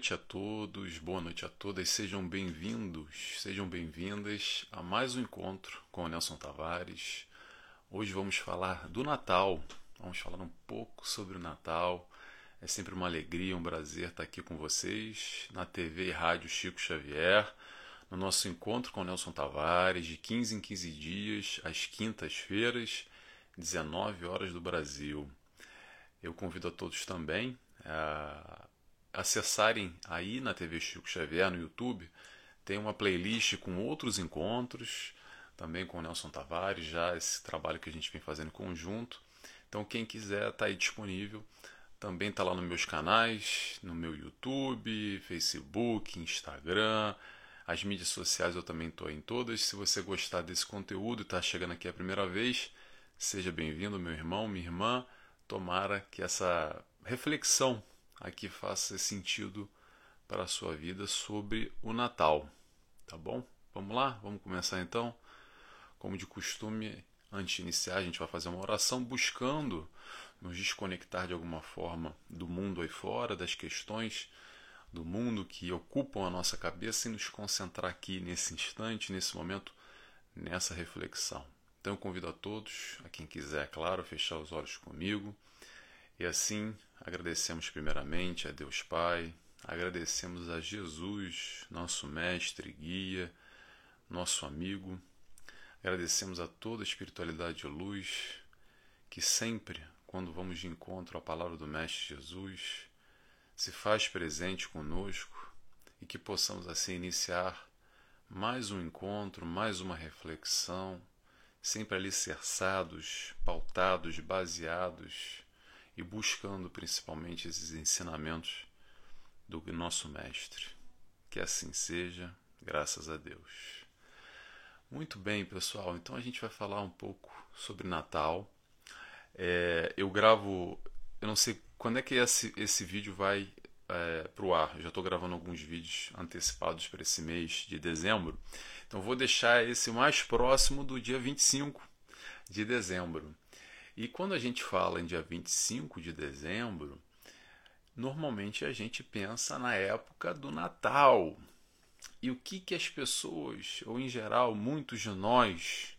noite a todos, boa noite a todas, sejam bem-vindos, sejam bem-vindas a mais um encontro com o Nelson Tavares. Hoje vamos falar do Natal, vamos falar um pouco sobre o Natal. É sempre uma alegria, um prazer estar aqui com vocês na TV e Rádio Chico Xavier, no nosso encontro com o Nelson Tavares, de 15 em 15 dias, às quintas-feiras, 19 horas do Brasil. Eu convido a todos também a acessarem aí na TV Chico Xavier, no YouTube, tem uma playlist com outros encontros, também com o Nelson Tavares, já esse trabalho que a gente vem fazendo em conjunto. Então, quem quiser, está aí disponível. Também está lá nos meus canais, no meu YouTube, Facebook, Instagram. As mídias sociais eu também estou em todas. Se você gostar desse conteúdo e está chegando aqui a primeira vez, seja bem-vindo, meu irmão, minha irmã. Tomara que essa reflexão aqui faça sentido para a sua vida sobre o Natal. Tá bom? Vamos lá? Vamos começar então? Como de costume, antes de iniciar, a gente vai fazer uma oração buscando nos desconectar de alguma forma do mundo aí fora, das questões do mundo que ocupam a nossa cabeça e nos concentrar aqui nesse instante, nesse momento, nessa reflexão. Então eu convido a todos, a quem quiser, claro, a fechar os olhos comigo e assim agradecemos primeiramente a Deus Pai, agradecemos a Jesus, nosso mestre, guia, nosso amigo, agradecemos a toda a espiritualidade de luz que sempre, quando vamos de encontro à palavra do Mestre Jesus, se faz presente conosco e que possamos assim iniciar mais um encontro, mais uma reflexão, sempre alicerçados, pautados, baseados e buscando principalmente esses ensinamentos do nosso Mestre. Que assim seja, graças a Deus. Muito bem, pessoal, então a gente vai falar um pouco sobre Natal. É, eu gravo, eu não sei quando é que esse, esse vídeo vai é, para o ar. Eu já estou gravando alguns vídeos antecipados para esse mês de dezembro. Então vou deixar esse mais próximo do dia 25 de dezembro. E quando a gente fala em dia 25 de dezembro, normalmente a gente pensa na época do Natal. E o que, que as pessoas, ou em geral muitos de nós,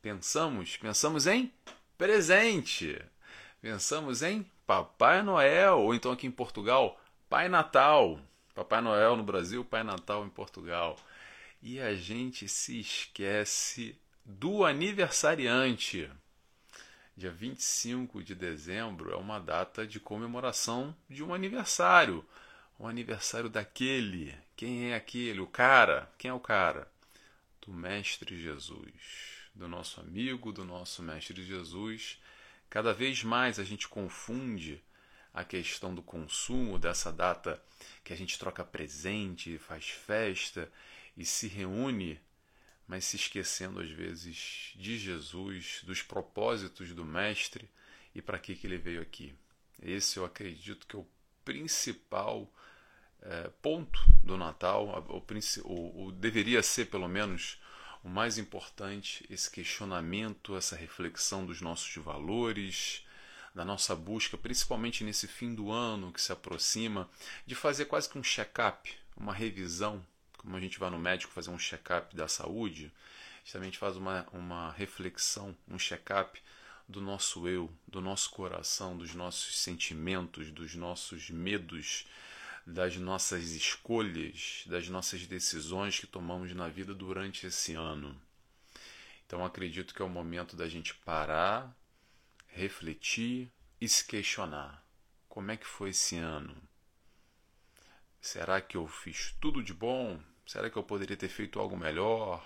pensamos? Pensamos em presente. Pensamos em Papai Noel, ou então aqui em Portugal, Pai Natal. Papai Noel no Brasil, Pai Natal em Portugal. E a gente se esquece do aniversariante. Dia 25 de dezembro é uma data de comemoração de um aniversário. Um aniversário daquele. Quem é aquele? O cara. Quem é o cara? Do Mestre Jesus. Do nosso amigo, do nosso Mestre Jesus. Cada vez mais a gente confunde a questão do consumo dessa data que a gente troca presente, faz festa e se reúne mas se esquecendo às vezes de Jesus, dos propósitos do Mestre e para que, que ele veio aqui. Esse eu acredito que é o principal é, ponto do Natal, o, o, o, deveria ser pelo menos o mais importante, esse questionamento, essa reflexão dos nossos valores, da nossa busca, principalmente nesse fim do ano que se aproxima, de fazer quase que um check-up, uma revisão como a gente vai no médico fazer um check-up da saúde, também faz uma, uma reflexão, um check-up do nosso eu, do nosso coração, dos nossos sentimentos, dos nossos medos, das nossas escolhas, das nossas decisões que tomamos na vida durante esse ano. Então acredito que é o momento da gente parar, refletir e se questionar. Como é que foi esse ano? Será que eu fiz tudo de bom? Será que eu poderia ter feito algo melhor?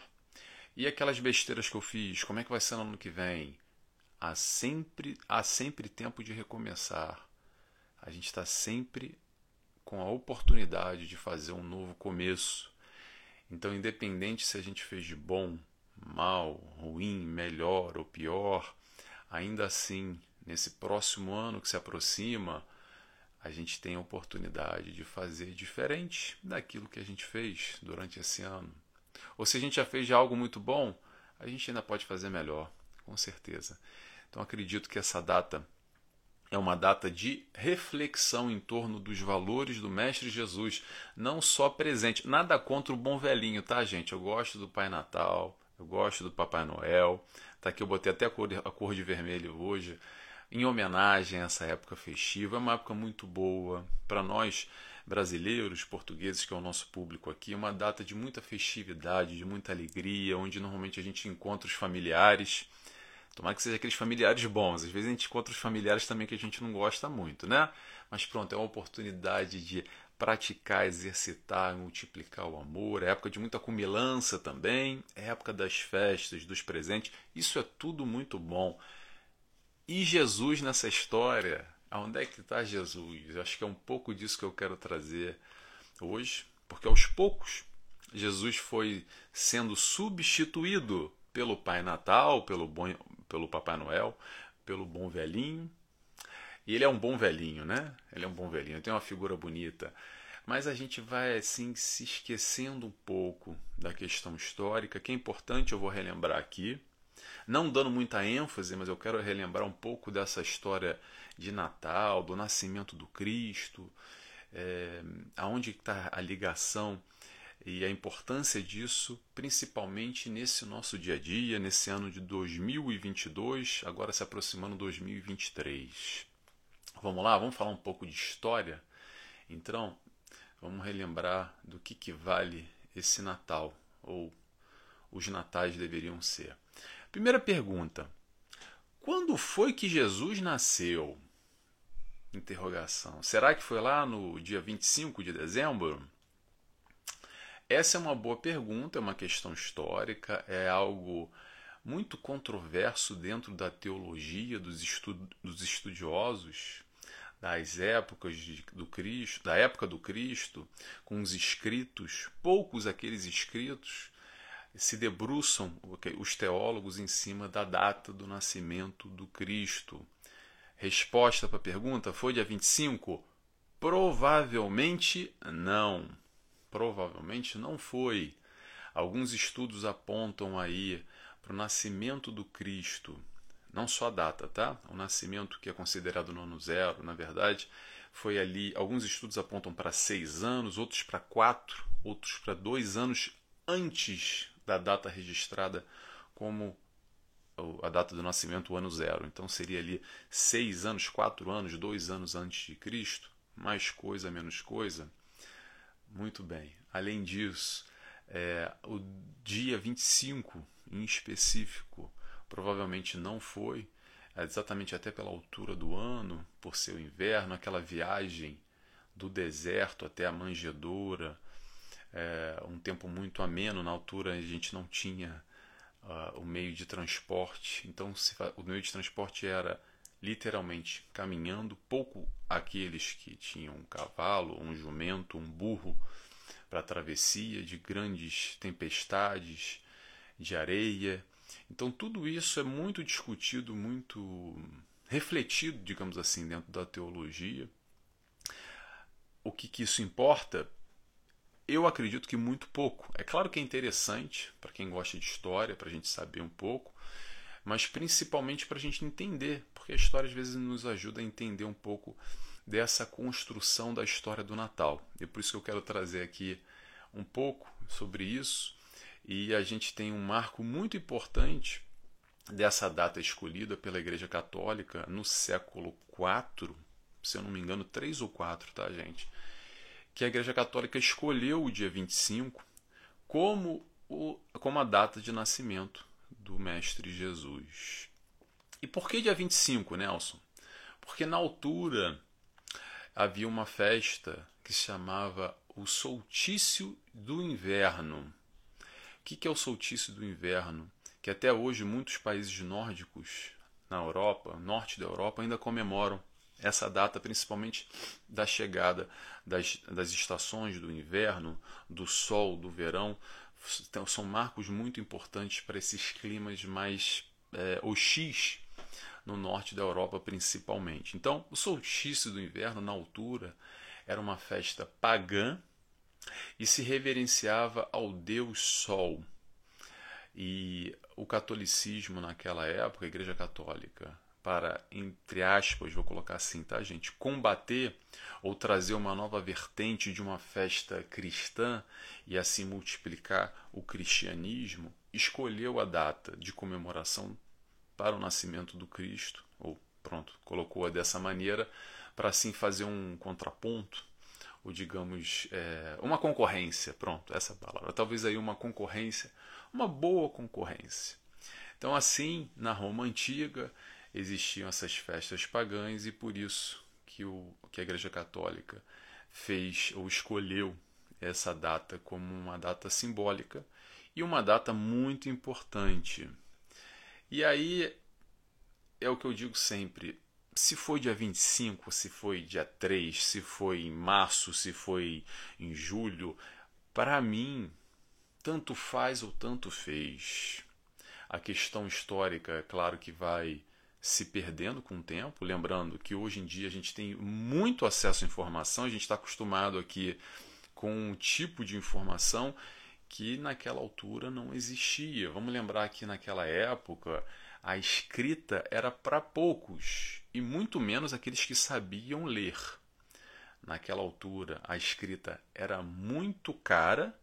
E aquelas besteiras que eu fiz, como é que vai ser no ano que vem? Há sempre, há sempre tempo de recomeçar. A gente está sempre com a oportunidade de fazer um novo começo. Então, independente se a gente fez de bom, mal, ruim, melhor ou pior, ainda assim, nesse próximo ano que se aproxima, a gente tem a oportunidade de fazer diferente daquilo que a gente fez durante esse ano. Ou se a gente já fez algo muito bom, a gente ainda pode fazer melhor, com certeza. Então acredito que essa data é uma data de reflexão em torno dos valores do Mestre Jesus, não só presente. Nada contra o bom velhinho, tá, gente? Eu gosto do Pai Natal, eu gosto do Papai Noel. Tá aqui eu botei até a cor, a cor de vermelho hoje, em homenagem a essa época festiva. É uma época muito boa para nós brasileiros, portugueses, que é o nosso público aqui. É uma data de muita festividade, de muita alegria, onde normalmente a gente encontra os familiares Tomara que seja aqueles familiares bons. Às vezes a gente encontra os familiares também que a gente não gosta muito, né? Mas pronto, é uma oportunidade de praticar, exercitar, multiplicar o amor. É época de muita cumilança também. É época das festas, dos presentes. Isso é tudo muito bom. E Jesus nessa história? Aonde é que está Jesus? Eu acho que é um pouco disso que eu quero trazer hoje, porque aos poucos Jesus foi sendo substituído pelo Pai Natal, pelo bom, pelo Papai Noel, pelo bom velhinho. E ele é um bom velhinho, né? Ele é um bom velhinho, tem uma figura bonita. Mas a gente vai assim se esquecendo um pouco da questão histórica, que é importante, eu vou relembrar aqui. Não dando muita ênfase, mas eu quero relembrar um pouco dessa história de Natal, do nascimento do Cristo, é, aonde está a ligação e a importância disso, principalmente nesse nosso dia a dia, nesse ano de 2022, agora se aproximando 2023. Vamos lá, vamos falar um pouco de história? Então, vamos relembrar do que, que vale esse Natal, ou os natais deveriam ser. Primeira pergunta: quando foi que Jesus nasceu? Interrogação. Será que foi lá no dia 25 de dezembro? Essa é uma boa pergunta, é uma questão histórica, é algo muito controverso dentro da teologia dos, estu dos estudiosos das épocas de, do Cristo, da época do Cristo, com os escritos, poucos aqueles escritos se debruçam os teólogos em cima da data do nascimento do Cristo. Resposta para a pergunta: foi dia 25? Provavelmente não. Provavelmente não foi. Alguns estudos apontam aí para o nascimento do Cristo, não só a data, tá? O nascimento que é considerado no ano zero, na verdade, foi ali. Alguns estudos apontam para seis anos, outros para quatro, outros para dois anos antes da data registrada como a data do nascimento, o ano zero. Então seria ali seis anos, quatro anos, dois anos antes de Cristo, mais coisa, menos coisa. Muito bem. Além disso, é, o dia 25 em específico provavelmente não foi, é, exatamente até pela altura do ano, por ser o inverno, aquela viagem do deserto até a manjedoura, é, um tempo muito ameno, na altura a gente não tinha uh, o meio de transporte, então se, o meio de transporte era literalmente caminhando, pouco aqueles que tinham um cavalo, um jumento, um burro para travessia de grandes tempestades, de areia. Então tudo isso é muito discutido, muito refletido, digamos assim, dentro da teologia. O que, que isso importa? Eu acredito que muito pouco. É claro que é interessante para quem gosta de história, para a gente saber um pouco, mas principalmente para a gente entender, porque a história às vezes nos ajuda a entender um pouco dessa construção da história do Natal. E por isso que eu quero trazer aqui um pouco sobre isso. E a gente tem um marco muito importante dessa data escolhida pela Igreja Católica no século IV, se eu não me engano, 3 ou 4, tá, gente? Que a Igreja Católica escolheu o dia 25 como, o, como a data de nascimento do Mestre Jesus. E por que dia 25, Nelson? Porque na altura havia uma festa que se chamava o soltício do inverno. O que é o soltício do inverno? Que até hoje muitos países nórdicos na Europa, norte da Europa, ainda comemoram essa data, principalmente da chegada das, das estações do inverno, do sol, do verão. Então, são marcos muito importantes para esses climas mais é, no norte da Europa, principalmente. Então, o solstício do inverno, na altura, era uma festa pagã e se reverenciava ao deus Sol. E o catolicismo naquela época, a Igreja Católica, para, entre aspas, vou colocar assim, tá, gente? Combater ou trazer uma nova vertente de uma festa cristã e assim multiplicar o cristianismo, escolheu a data de comemoração para o nascimento do Cristo, ou pronto, colocou-a dessa maneira, para assim fazer um contraponto, ou digamos, é, uma concorrência, pronto, essa palavra, talvez aí uma concorrência, uma boa concorrência. Então, assim, na Roma antiga existiam essas festas pagãs e por isso que, o, que a Igreja Católica fez ou escolheu essa data como uma data simbólica e uma data muito importante. E aí é o que eu digo sempre: se foi dia 25, se foi dia 3, se foi em março, se foi em julho, para mim, tanto faz ou tanto fez. A questão histórica, é claro que vai se perdendo com o tempo. Lembrando que hoje em dia a gente tem muito acesso à informação, a gente está acostumado aqui com um tipo de informação que naquela altura não existia. Vamos lembrar que naquela época a escrita era para poucos e muito menos aqueles que sabiam ler. Naquela altura, a escrita era muito cara,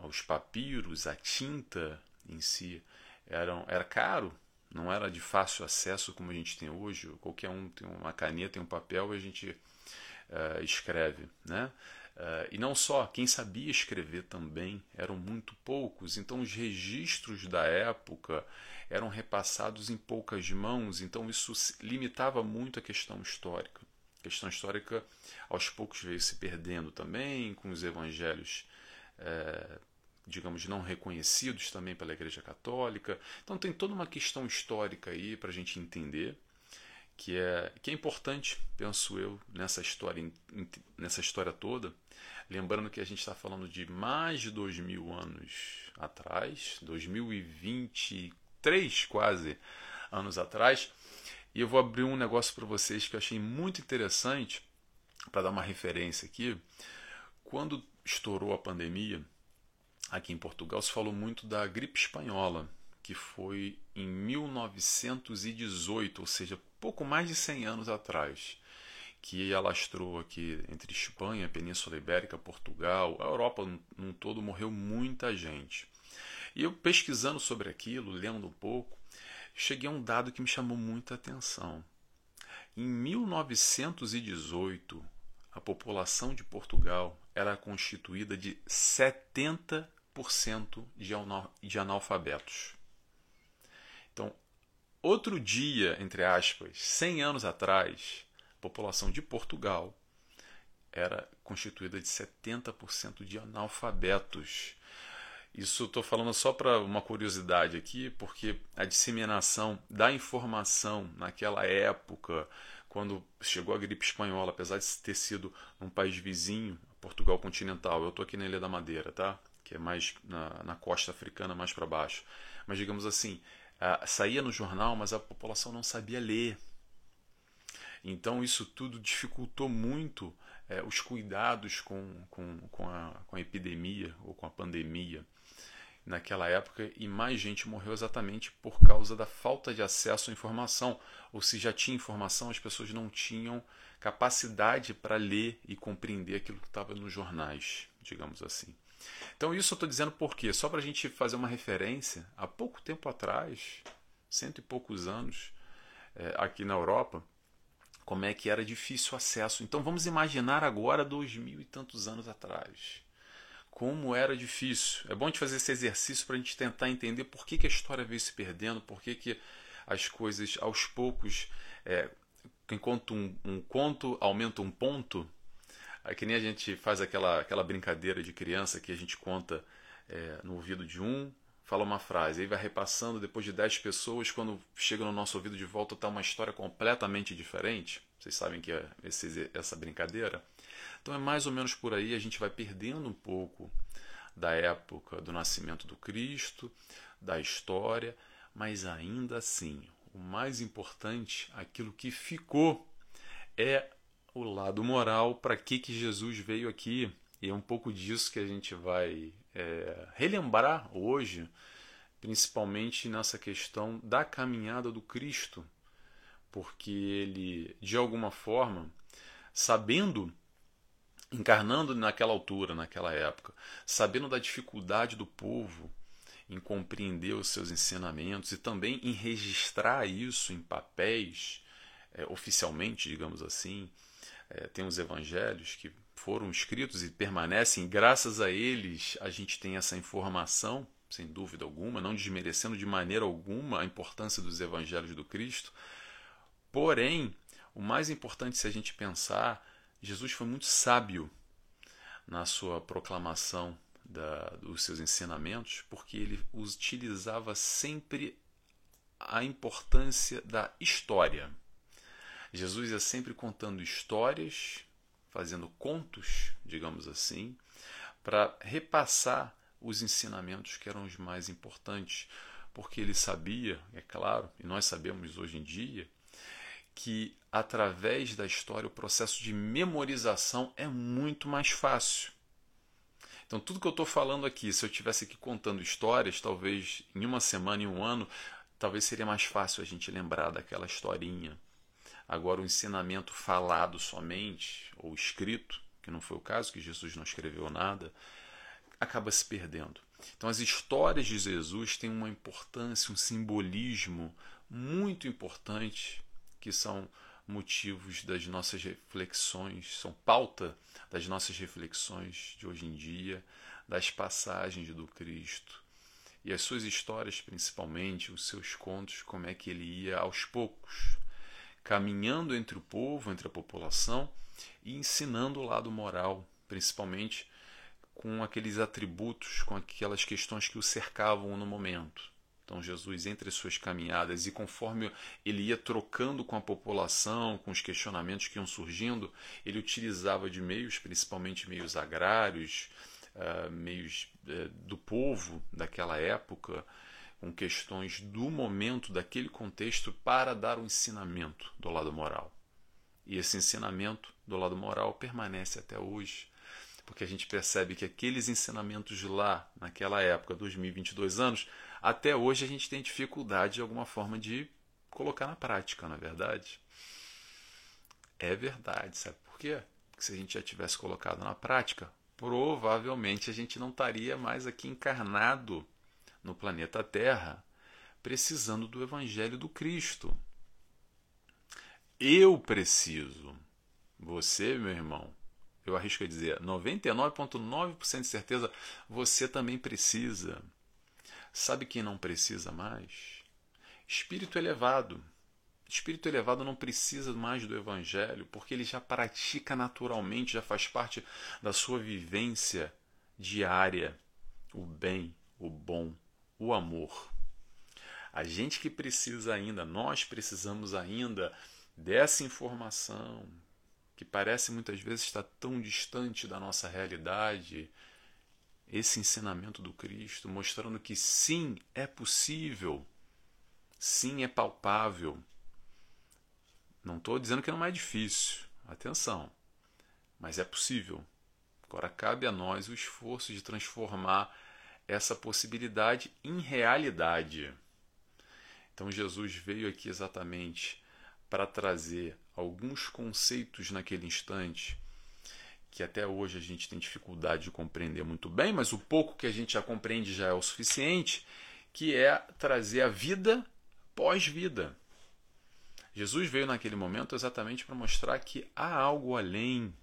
os papiros, a tinta em si eram, era caro, não era de fácil acesso como a gente tem hoje. Qualquer um tem uma caneta, tem um papel e a gente uh, escreve, né? Uh, e não só, quem sabia escrever também eram muito poucos, então os registros da época eram repassados em poucas mãos, então isso limitava muito a questão histórica. A questão histórica aos poucos veio se perdendo também, com os evangelhos, é, digamos, não reconhecidos também pela Igreja Católica. Então tem toda uma questão histórica aí para a gente entender que é, que é importante, penso eu, nessa história, nessa história toda. Lembrando que a gente está falando de mais de dois mil anos atrás, 2023 quase anos atrás. E eu vou abrir um negócio para vocês que eu achei muito interessante, para dar uma referência aqui. Quando estourou a pandemia, aqui em Portugal, se falou muito da gripe espanhola, que foi em 1918, ou seja, pouco mais de 100 anos atrás, que alastrou aqui entre Espanha, Península Ibérica, Portugal, a Europa num todo morreu muita gente. E eu pesquisando sobre aquilo, lendo um pouco, cheguei a um dado que me chamou muita atenção. Em 1918, a população de Portugal era constituída de 70% de analfabetos. Então, outro dia, entre aspas, 100 anos atrás, a população de Portugal era constituída de 70% de analfabetos. Isso estou falando só para uma curiosidade aqui, porque a disseminação da informação naquela época, quando chegou a gripe espanhola, apesar de ter sido um país vizinho, Portugal continental, eu estou aqui na Ilha da Madeira, tá? Que é mais na, na costa africana, mais para baixo. Mas digamos assim, uh, saía no jornal, mas a população não sabia ler. Então isso tudo dificultou muito é, os cuidados com, com, com, a, com a epidemia ou com a pandemia naquela época e mais gente morreu exatamente por causa da falta de acesso à informação. Ou se já tinha informação, as pessoas não tinham capacidade para ler e compreender aquilo que estava nos jornais, digamos assim. Então, isso eu estou dizendo por quê? Só para a gente fazer uma referência, há pouco tempo atrás, cento e poucos anos, é, aqui na Europa, como é que era difícil o acesso. Então vamos imaginar agora dois mil e tantos anos atrás. Como era difícil. É bom a gente fazer esse exercício para a gente tentar entender por que, que a história veio se perdendo, por que, que as coisas aos poucos, é, enquanto um, um conto aumenta um ponto, é que nem a gente faz aquela, aquela brincadeira de criança que a gente conta é, no ouvido de um, fala uma frase, aí vai repassando depois de 10 pessoas, quando chega no nosso ouvido de volta está uma história completamente diferente. Vocês sabem que é esse, essa brincadeira? Então é mais ou menos por aí, a gente vai perdendo um pouco da época do nascimento do Cristo, da história, mas ainda assim, o mais importante, aquilo que ficou, é o lado moral, para que, que Jesus veio aqui. E é um pouco disso que a gente vai é, relembrar hoje, principalmente nessa questão da caminhada do Cristo. porque ele, de alguma forma, sabendo, encarnando naquela altura, naquela época, sabendo da dificuldade do povo em compreender os seus ensinamentos e também em registrar isso em papéis, é, oficialmente, digamos assim. É, tem os evangelhos que foram escritos e permanecem, graças a eles a gente tem essa informação, sem dúvida alguma, não desmerecendo de maneira alguma a importância dos evangelhos do Cristo. Porém, o mais importante se a gente pensar, Jesus foi muito sábio na sua proclamação da, dos seus ensinamentos, porque ele utilizava sempre a importância da história. Jesus ia sempre contando histórias, fazendo contos, digamos assim, para repassar os ensinamentos que eram os mais importantes, porque ele sabia, é claro, e nós sabemos hoje em dia, que através da história o processo de memorização é muito mais fácil. Então, tudo que eu estou falando aqui, se eu estivesse aqui contando histórias, talvez em uma semana, em um ano, talvez seria mais fácil a gente lembrar daquela historinha. Agora, o ensinamento falado somente, ou escrito, que não foi o caso, que Jesus não escreveu nada, acaba se perdendo. Então, as histórias de Jesus têm uma importância, um simbolismo muito importante, que são motivos das nossas reflexões, são pauta das nossas reflexões de hoje em dia, das passagens do Cristo e as suas histórias, principalmente, os seus contos, como é que ele ia aos poucos, caminhando entre o povo, entre a população e ensinando o lado moral, principalmente com aqueles atributos, com aquelas questões que o cercavam no momento. Então, Jesus, entre as suas caminhadas e conforme ele ia trocando com a população, com os questionamentos que iam surgindo, ele utilizava de meios, principalmente meios agrários, uh, meios uh, do povo daquela época, com questões do momento, daquele contexto, para dar o um ensinamento do lado moral. E esse ensinamento do lado moral permanece até hoje porque a gente percebe que aqueles ensinamentos lá, naquela época, 2022 anos, até hoje a gente tem dificuldade de alguma forma de colocar na prática, na é verdade. É verdade, sabe por quê? Porque se a gente já tivesse colocado na prática, provavelmente a gente não estaria mais aqui encarnado no planeta Terra, precisando do Evangelho do Cristo. Eu preciso. Você, meu irmão, eu arrisco a dizer, 99,9% de certeza, você também precisa. Sabe quem não precisa mais? Espírito elevado. Espírito elevado não precisa mais do Evangelho, porque ele já pratica naturalmente, já faz parte da sua vivência diária o bem, o bom, o amor. A gente que precisa ainda, nós precisamos ainda dessa informação, que parece muitas vezes estar tão distante da nossa realidade, esse ensinamento do Cristo, mostrando que sim, é possível, sim, é palpável. Não estou dizendo que não é difícil, atenção, mas é possível. Agora cabe a nós o esforço de transformar essa possibilidade em realidade. Então Jesus veio aqui exatamente para trazer alguns conceitos naquele instante que até hoje a gente tem dificuldade de compreender muito bem, mas o pouco que a gente já compreende já é o suficiente, que é trazer a vida pós-vida. Jesus veio naquele momento exatamente para mostrar que há algo além,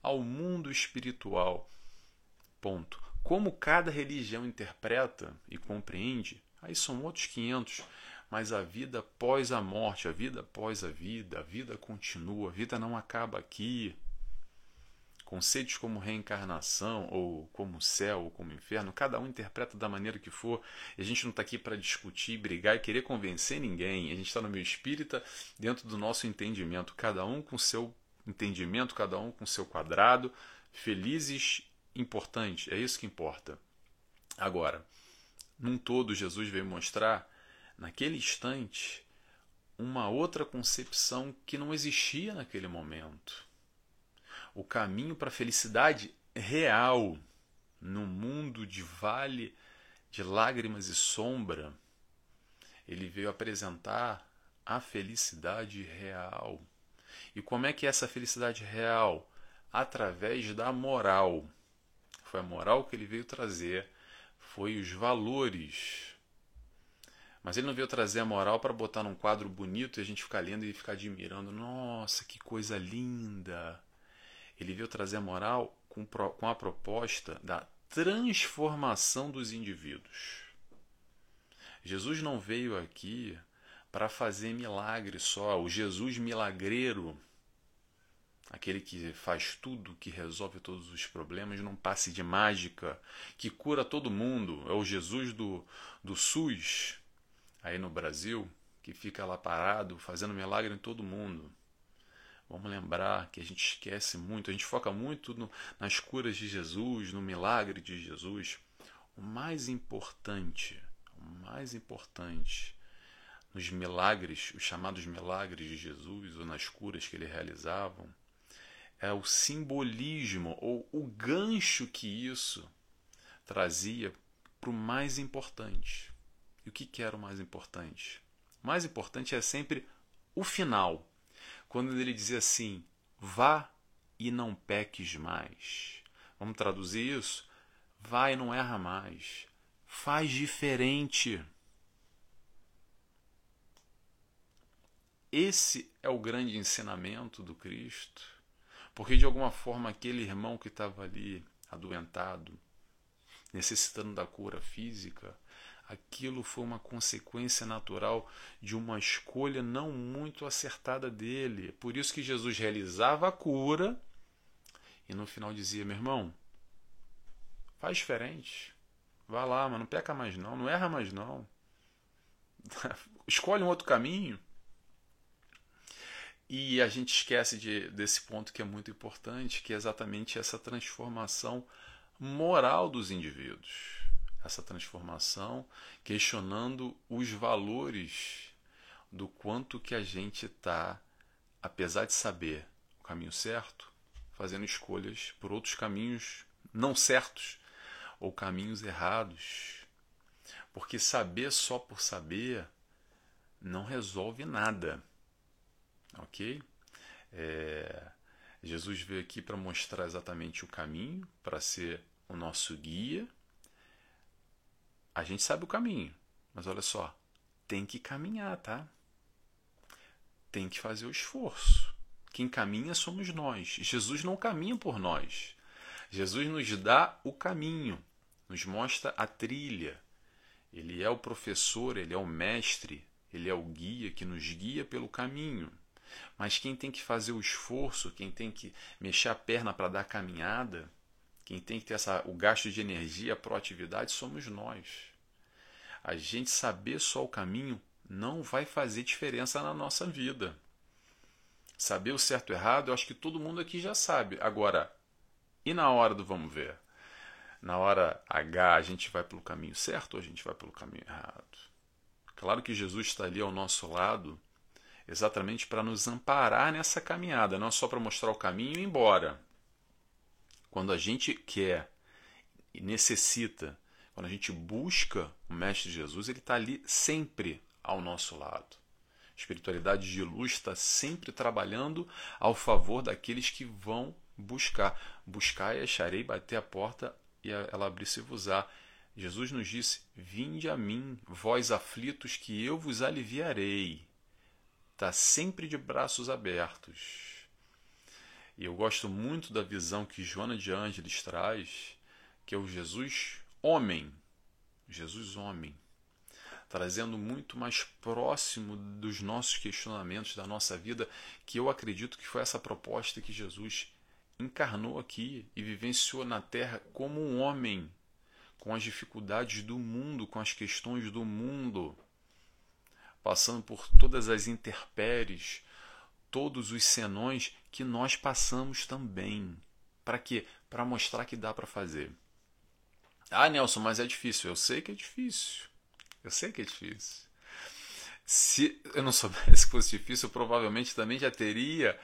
ao mundo espiritual. Ponto. Como cada religião interpreta e compreende, aí são outros 500 mas a vida após a morte, a vida após a vida, a vida continua, a vida não acaba aqui. Conceitos como reencarnação, ou como céu, ou como inferno, cada um interpreta da maneira que for. E a gente não está aqui para discutir, brigar e querer convencer ninguém. A gente está no meio espírita, dentro do nosso entendimento, cada um com seu entendimento, cada um com seu quadrado, felizes, importante, é isso que importa. Agora, num todo, Jesus veio mostrar naquele instante, uma outra concepção que não existia naquele momento. O caminho para a felicidade real no mundo de vale de lágrimas e sombra, ele veio apresentar a felicidade real. E como é que é essa felicidade real? Através da moral. Foi a moral que ele veio trazer, foi os valores. Mas ele não veio trazer a moral para botar num quadro bonito e a gente ficar lendo e ficar admirando. Nossa, que coisa linda! Ele veio trazer a moral com, com a proposta da transformação dos indivíduos. Jesus não veio aqui para fazer milagre só. O Jesus milagreiro, aquele que faz tudo, que resolve todos os problemas num passe de mágica, que cura todo mundo, é o Jesus do, do SUS, aí no Brasil, que fica lá parado, fazendo milagre em todo mundo. Vamos lembrar que a gente esquece muito, a gente foca muito no, nas curas de Jesus, no milagre de Jesus. O mais importante, o mais importante nos milagres, os chamados milagres de Jesus ou nas curas que ele realizavam, é o simbolismo ou o gancho que isso trazia para o mais importante. E o que, que era o mais importante? O mais importante é sempre o final, quando ele dizia assim: vá e não peques mais. Vamos traduzir isso? Vá e não erra mais. Faz diferente. Esse é o grande ensinamento do Cristo, porque de alguma forma aquele irmão que estava ali adoentado, necessitando da cura física, aquilo foi uma consequência natural de uma escolha não muito acertada dele. Por isso que Jesus realizava a cura e no final dizia: meu irmão, faz diferente. Vá lá, mas não peca mais não, não erra mais não. Escolhe um outro caminho. E a gente esquece de, desse ponto que é muito importante, que é exatamente essa transformação moral dos indivíduos. Essa transformação questionando os valores do quanto que a gente está, apesar de saber o caminho certo, fazendo escolhas por outros caminhos não certos ou caminhos errados. Porque saber só por saber não resolve nada. Ok? É, Jesus veio aqui para mostrar exatamente o caminho, para ser o nosso guia. A gente sabe o caminho, mas olha só, tem que caminhar, tá? Tem que fazer o esforço. Quem caminha somos nós. Jesus não caminha por nós. Jesus nos dá o caminho, nos mostra a trilha. Ele é o professor, ele é o mestre, ele é o guia que nos guia pelo caminho. Mas quem tem que fazer o esforço, quem tem que mexer a perna para dar caminhada, quem tem que ter essa, o gasto de energia, a proatividade, somos nós. A gente saber só o caminho não vai fazer diferença na nossa vida. Saber o certo e o errado, eu acho que todo mundo aqui já sabe. Agora, e na hora do vamos ver? Na hora H, a gente vai pelo caminho certo ou a gente vai pelo caminho errado? Claro que Jesus está ali ao nosso lado exatamente para nos amparar nessa caminhada, não só para mostrar o caminho e ir embora. Quando a gente quer e necessita, quando a gente busca o Mestre Jesus, ele está ali sempre ao nosso lado. A espiritualidade de luz está sempre trabalhando ao favor daqueles que vão buscar. Buscar e acharei, bater a porta e ela abrir-se vos Jesus nos disse: Vinde a mim, vós aflitos, que eu vos aliviarei está sempre de braços abertos. E eu gosto muito da visão que Joana de Ângeles traz, que é o Jesus homem, Jesus homem, trazendo muito mais próximo dos nossos questionamentos da nossa vida, que eu acredito que foi essa proposta que Jesus encarnou aqui e vivenciou na terra como um homem, com as dificuldades do mundo, com as questões do mundo passando por todas as intempéries, todos os senões que nós passamos também. Para quê? Para mostrar que dá para fazer. Ah, Nelson, mas é difícil. Eu sei que é difícil. Eu sei que é difícil. Se eu não soubesse que fosse difícil, eu provavelmente também já teria,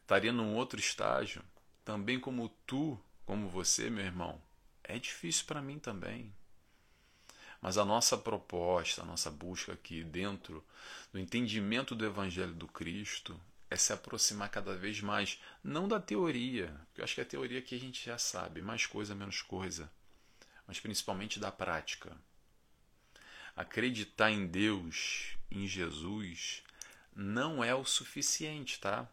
estaria num outro estágio. Também como tu, como você, meu irmão. É difícil para mim também. Mas a nossa proposta, a nossa busca aqui dentro do entendimento do Evangelho do Cristo é se aproximar cada vez mais, não da teoria, porque eu acho que a teoria aqui a gente já sabe, mais coisa, menos coisa, mas principalmente da prática. Acreditar em Deus, em Jesus, não é o suficiente, tá?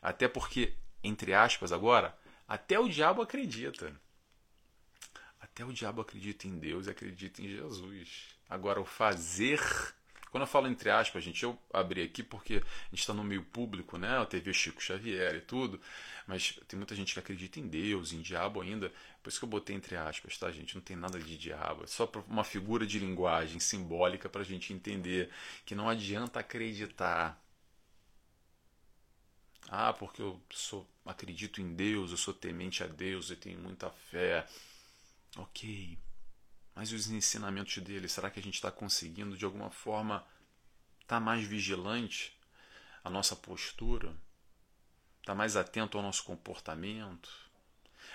Até porque, entre aspas, agora, até o diabo acredita. Até o diabo acredita em Deus e acredita em Jesus. Agora, o fazer quando eu falo entre aspas, gente, eu abri aqui porque a gente está no meio público, né? A TV Chico Xavier e tudo, mas tem muita gente que acredita em Deus, em diabo ainda. Por isso que eu botei entre aspas, tá, gente? Não tem nada de diabo. É só uma figura de linguagem simbólica para a gente entender que não adianta acreditar. Ah, porque eu sou acredito em Deus, eu sou temente a Deus, eu tenho muita fé. Ok, mas os ensinamentos dele, será que a gente está conseguindo de alguma forma estar tá mais vigilante a nossa postura? Estar tá mais atento ao nosso comportamento?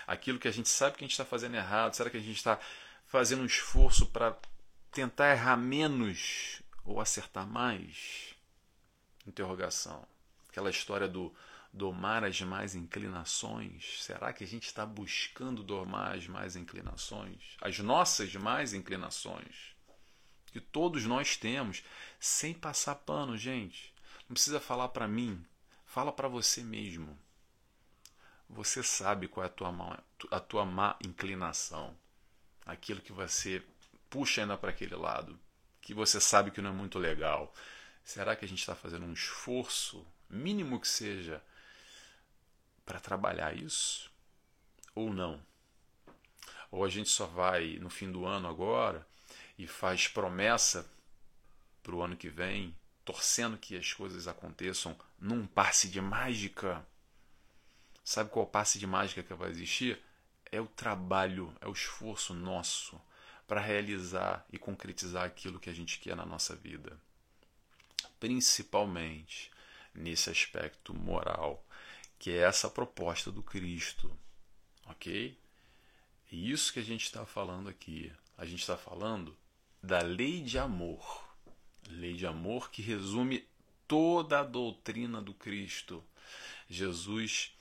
Aquilo que a gente sabe que a gente está fazendo errado, será que a gente está fazendo um esforço para tentar errar menos ou acertar mais? Interrogação. Aquela história do domar as mais inclinações? Será que a gente está buscando domar as mais inclinações? As nossas mais inclinações? Que todos nós temos, sem passar pano, gente. Não precisa falar para mim, fala para você mesmo. Você sabe qual é a tua, má, a tua má inclinação. Aquilo que você puxa ainda para aquele lado, que você sabe que não é muito legal. Será que a gente está fazendo um esforço, mínimo que seja, para trabalhar isso ou não? Ou a gente só vai no fim do ano agora e faz promessa para o ano que vem, torcendo que as coisas aconteçam num passe de mágica? Sabe qual passe de mágica que vai existir? É o trabalho, é o esforço nosso para realizar e concretizar aquilo que a gente quer na nossa vida. Principalmente nesse aspecto moral que é essa proposta do Cristo, ok? É isso que a gente está falando aqui. A gente está falando da lei de amor. Lei de amor que resume toda a doutrina do Cristo. Jesus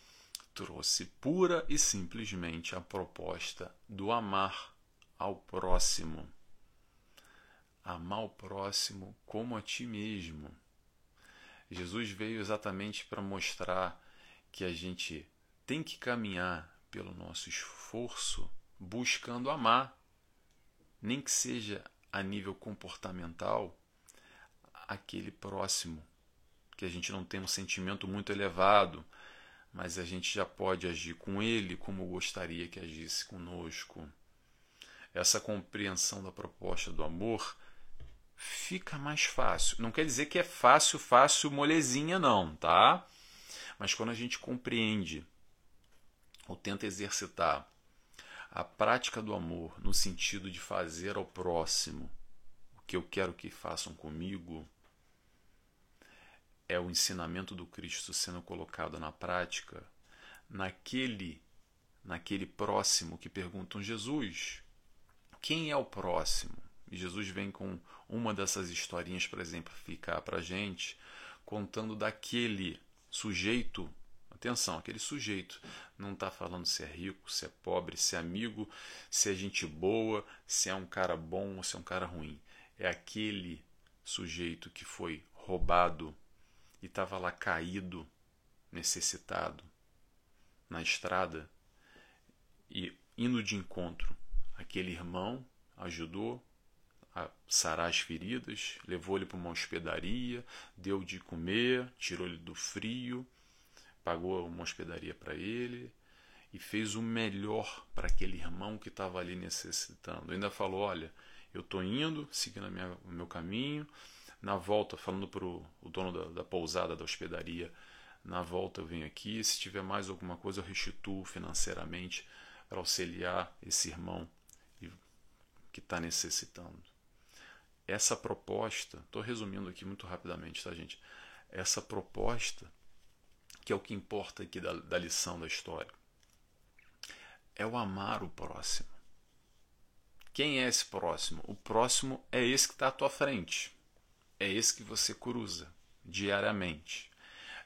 trouxe pura e simplesmente a proposta do amar ao próximo. Amar o próximo como a ti mesmo. Jesus veio exatamente para mostrar que a gente tem que caminhar pelo nosso esforço buscando amar, nem que seja a nível comportamental, aquele próximo, que a gente não tem um sentimento muito elevado, mas a gente já pode agir com ele como gostaria que agisse conosco. Essa compreensão da proposta do amor fica mais fácil. Não quer dizer que é fácil, fácil, molezinha, não, tá? Mas quando a gente compreende ou tenta exercitar a prática do amor no sentido de fazer ao próximo o que eu quero que façam comigo, é o ensinamento do Cristo sendo colocado na prática naquele naquele próximo que perguntam Jesus, quem é o próximo? E Jesus vem com uma dessas historinhas para exemplificar para gente, contando daquele sujeito, atenção, aquele sujeito não está falando se é rico, se é pobre, se é amigo, se é gente boa, se é um cara bom ou se é um cara ruim. É aquele sujeito que foi roubado e estava lá caído, necessitado, na estrada e indo de encontro. Aquele irmão ajudou, a sarar as feridas, levou ele para uma hospedaria, deu de comer, tirou ele do frio, pagou uma hospedaria para ele e fez o melhor para aquele irmão que estava ali necessitando. Ainda falou: Olha, eu estou indo, seguindo minha, o meu caminho. Na volta, falando para o dono da, da pousada, da hospedaria, na volta eu venho aqui. Se tiver mais alguma coisa, eu restituo financeiramente para auxiliar esse irmão que está necessitando essa proposta, estou resumindo aqui muito rapidamente, tá, gente? Essa proposta, que é o que importa aqui da, da lição da história, é o amar o próximo. Quem é esse próximo? O próximo é esse que está à tua frente. É esse que você cruza diariamente.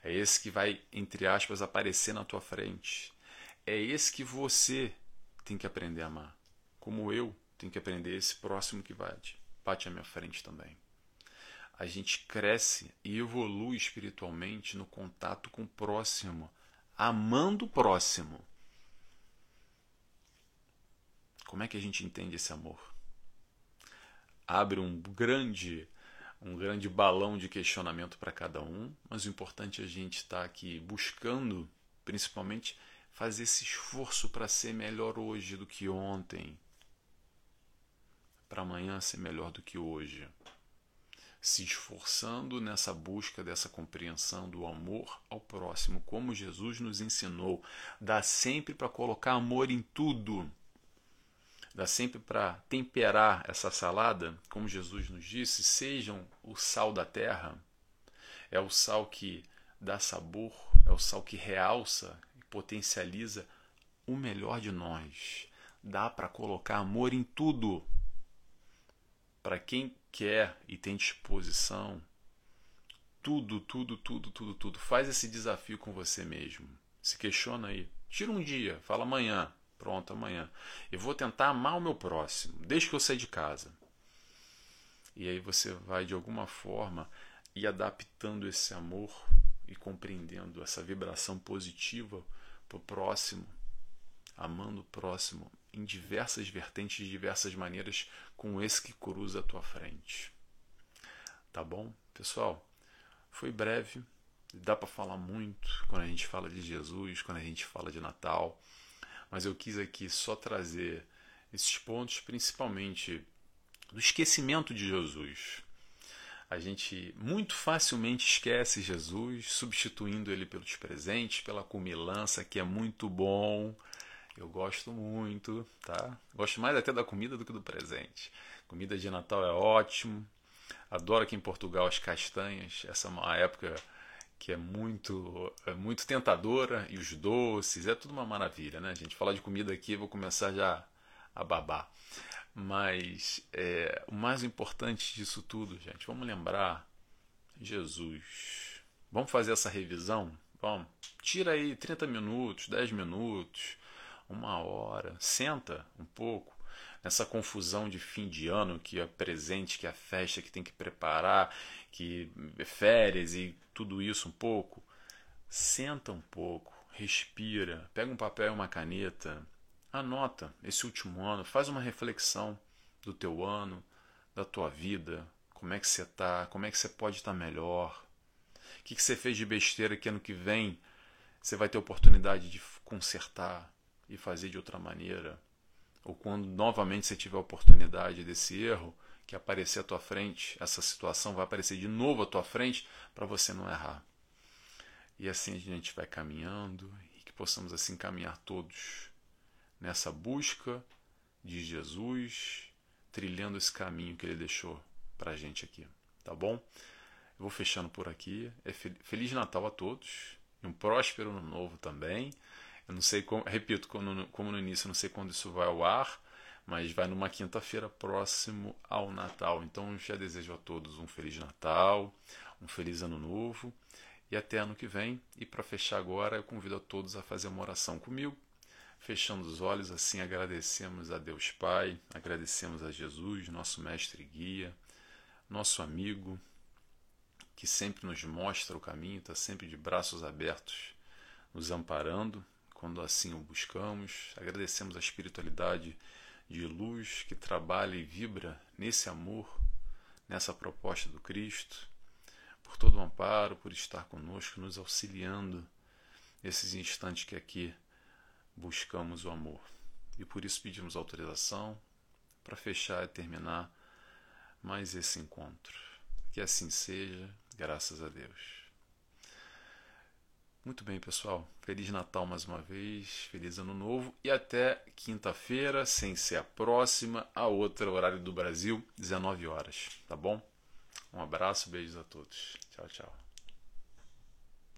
É esse que vai, entre aspas, aparecer na tua frente. É esse que você tem que aprender a amar. Como eu tenho que aprender esse próximo que bate, bate à minha frente também. A gente cresce e evolui espiritualmente no contato com o próximo, amando o próximo. Como é que a gente entende esse amor? Abre um grande um grande balão de questionamento para cada um, mas o importante é a gente estar tá aqui buscando, principalmente, fazer esse esforço para ser melhor hoje do que ontem, para amanhã ser melhor do que hoje. Se esforçando nessa busca dessa compreensão do amor ao próximo, como Jesus nos ensinou. Dá sempre para colocar amor em tudo dá sempre para temperar essa salada, como Jesus nos disse, sejam o sal da terra. É o sal que dá sabor, é o sal que realça e potencializa o melhor de nós. Dá para colocar amor em tudo. Para quem quer e tem disposição, tudo, tudo, tudo, tudo, tudo. Faz esse desafio com você mesmo. Se questiona aí. Tira um dia, fala amanhã. Pronto, amanhã. Eu vou tentar amar o meu próximo, desde que eu sair de casa. E aí você vai, de alguma forma, ir adaptando esse amor e compreendendo essa vibração positiva para o próximo, amando o próximo em diversas vertentes, de diversas maneiras, com esse que cruza a tua frente. Tá bom? Pessoal, foi breve, dá para falar muito quando a gente fala de Jesus, quando a gente fala de Natal mas eu quis aqui só trazer esses pontos, principalmente do esquecimento de Jesus. A gente muito facilmente esquece Jesus, substituindo ele pelos presentes, pela comilança, que é muito bom. Eu gosto muito, tá? Gosto mais até da comida do que do presente. Comida de Natal é ótimo. Adoro aqui em Portugal as castanhas. Essa é uma época que é muito é muito tentadora e os doces é tudo uma maravilha, né? Gente falar de comida aqui, vou começar já a babar. Mas é, o mais importante disso tudo, gente, vamos lembrar Jesus. Vamos fazer essa revisão? Vamos. Tira aí 30 minutos, 10 minutos, uma hora, senta um pouco nessa confusão de fim de ano, que é presente, que é festa, que tem que preparar, que é férias e tudo isso um pouco, senta um pouco, respira, pega um papel e uma caneta, anota esse último ano, faz uma reflexão do teu ano, da tua vida, como é que você está, como é que você pode estar tá melhor, o que, que você fez de besteira que ano que vem você vai ter oportunidade de consertar e fazer de outra maneira ou quando novamente você tiver a oportunidade desse erro que aparecer à tua frente, essa situação vai aparecer de novo à tua frente para você não errar. E assim a gente vai caminhando e que possamos assim caminhar todos nessa busca de Jesus, trilhando esse caminho que ele deixou para a gente aqui, tá bom? Eu vou fechando por aqui. É Feliz Natal a todos e um próspero ano novo também. Eu não sei, como, repito, como, como no início, eu não sei quando isso vai ao ar, mas vai numa quinta-feira próximo ao Natal. Então já desejo a todos um Feliz Natal, um Feliz Ano Novo e até ano que vem. E para fechar agora, eu convido a todos a fazer uma oração comigo. Fechando os olhos, assim agradecemos a Deus Pai, agradecemos a Jesus, nosso mestre e guia, nosso amigo, que sempre nos mostra o caminho, está sempre de braços abertos, nos amparando, quando assim o buscamos. Agradecemos a espiritualidade de luz que trabalha e vibra nesse amor, nessa proposta do Cristo, por todo o amparo, por estar conosco, nos auxiliando nesses instantes que aqui buscamos o amor. E por isso pedimos autorização para fechar e terminar mais esse encontro. Que assim seja, graças a Deus. Muito bem, pessoal. Feliz Natal mais uma vez, feliz Ano Novo e até quinta-feira, sem ser a próxima, a outra, horário do Brasil, 19 horas, tá bom? Um abraço, beijos a todos. Tchau, tchau.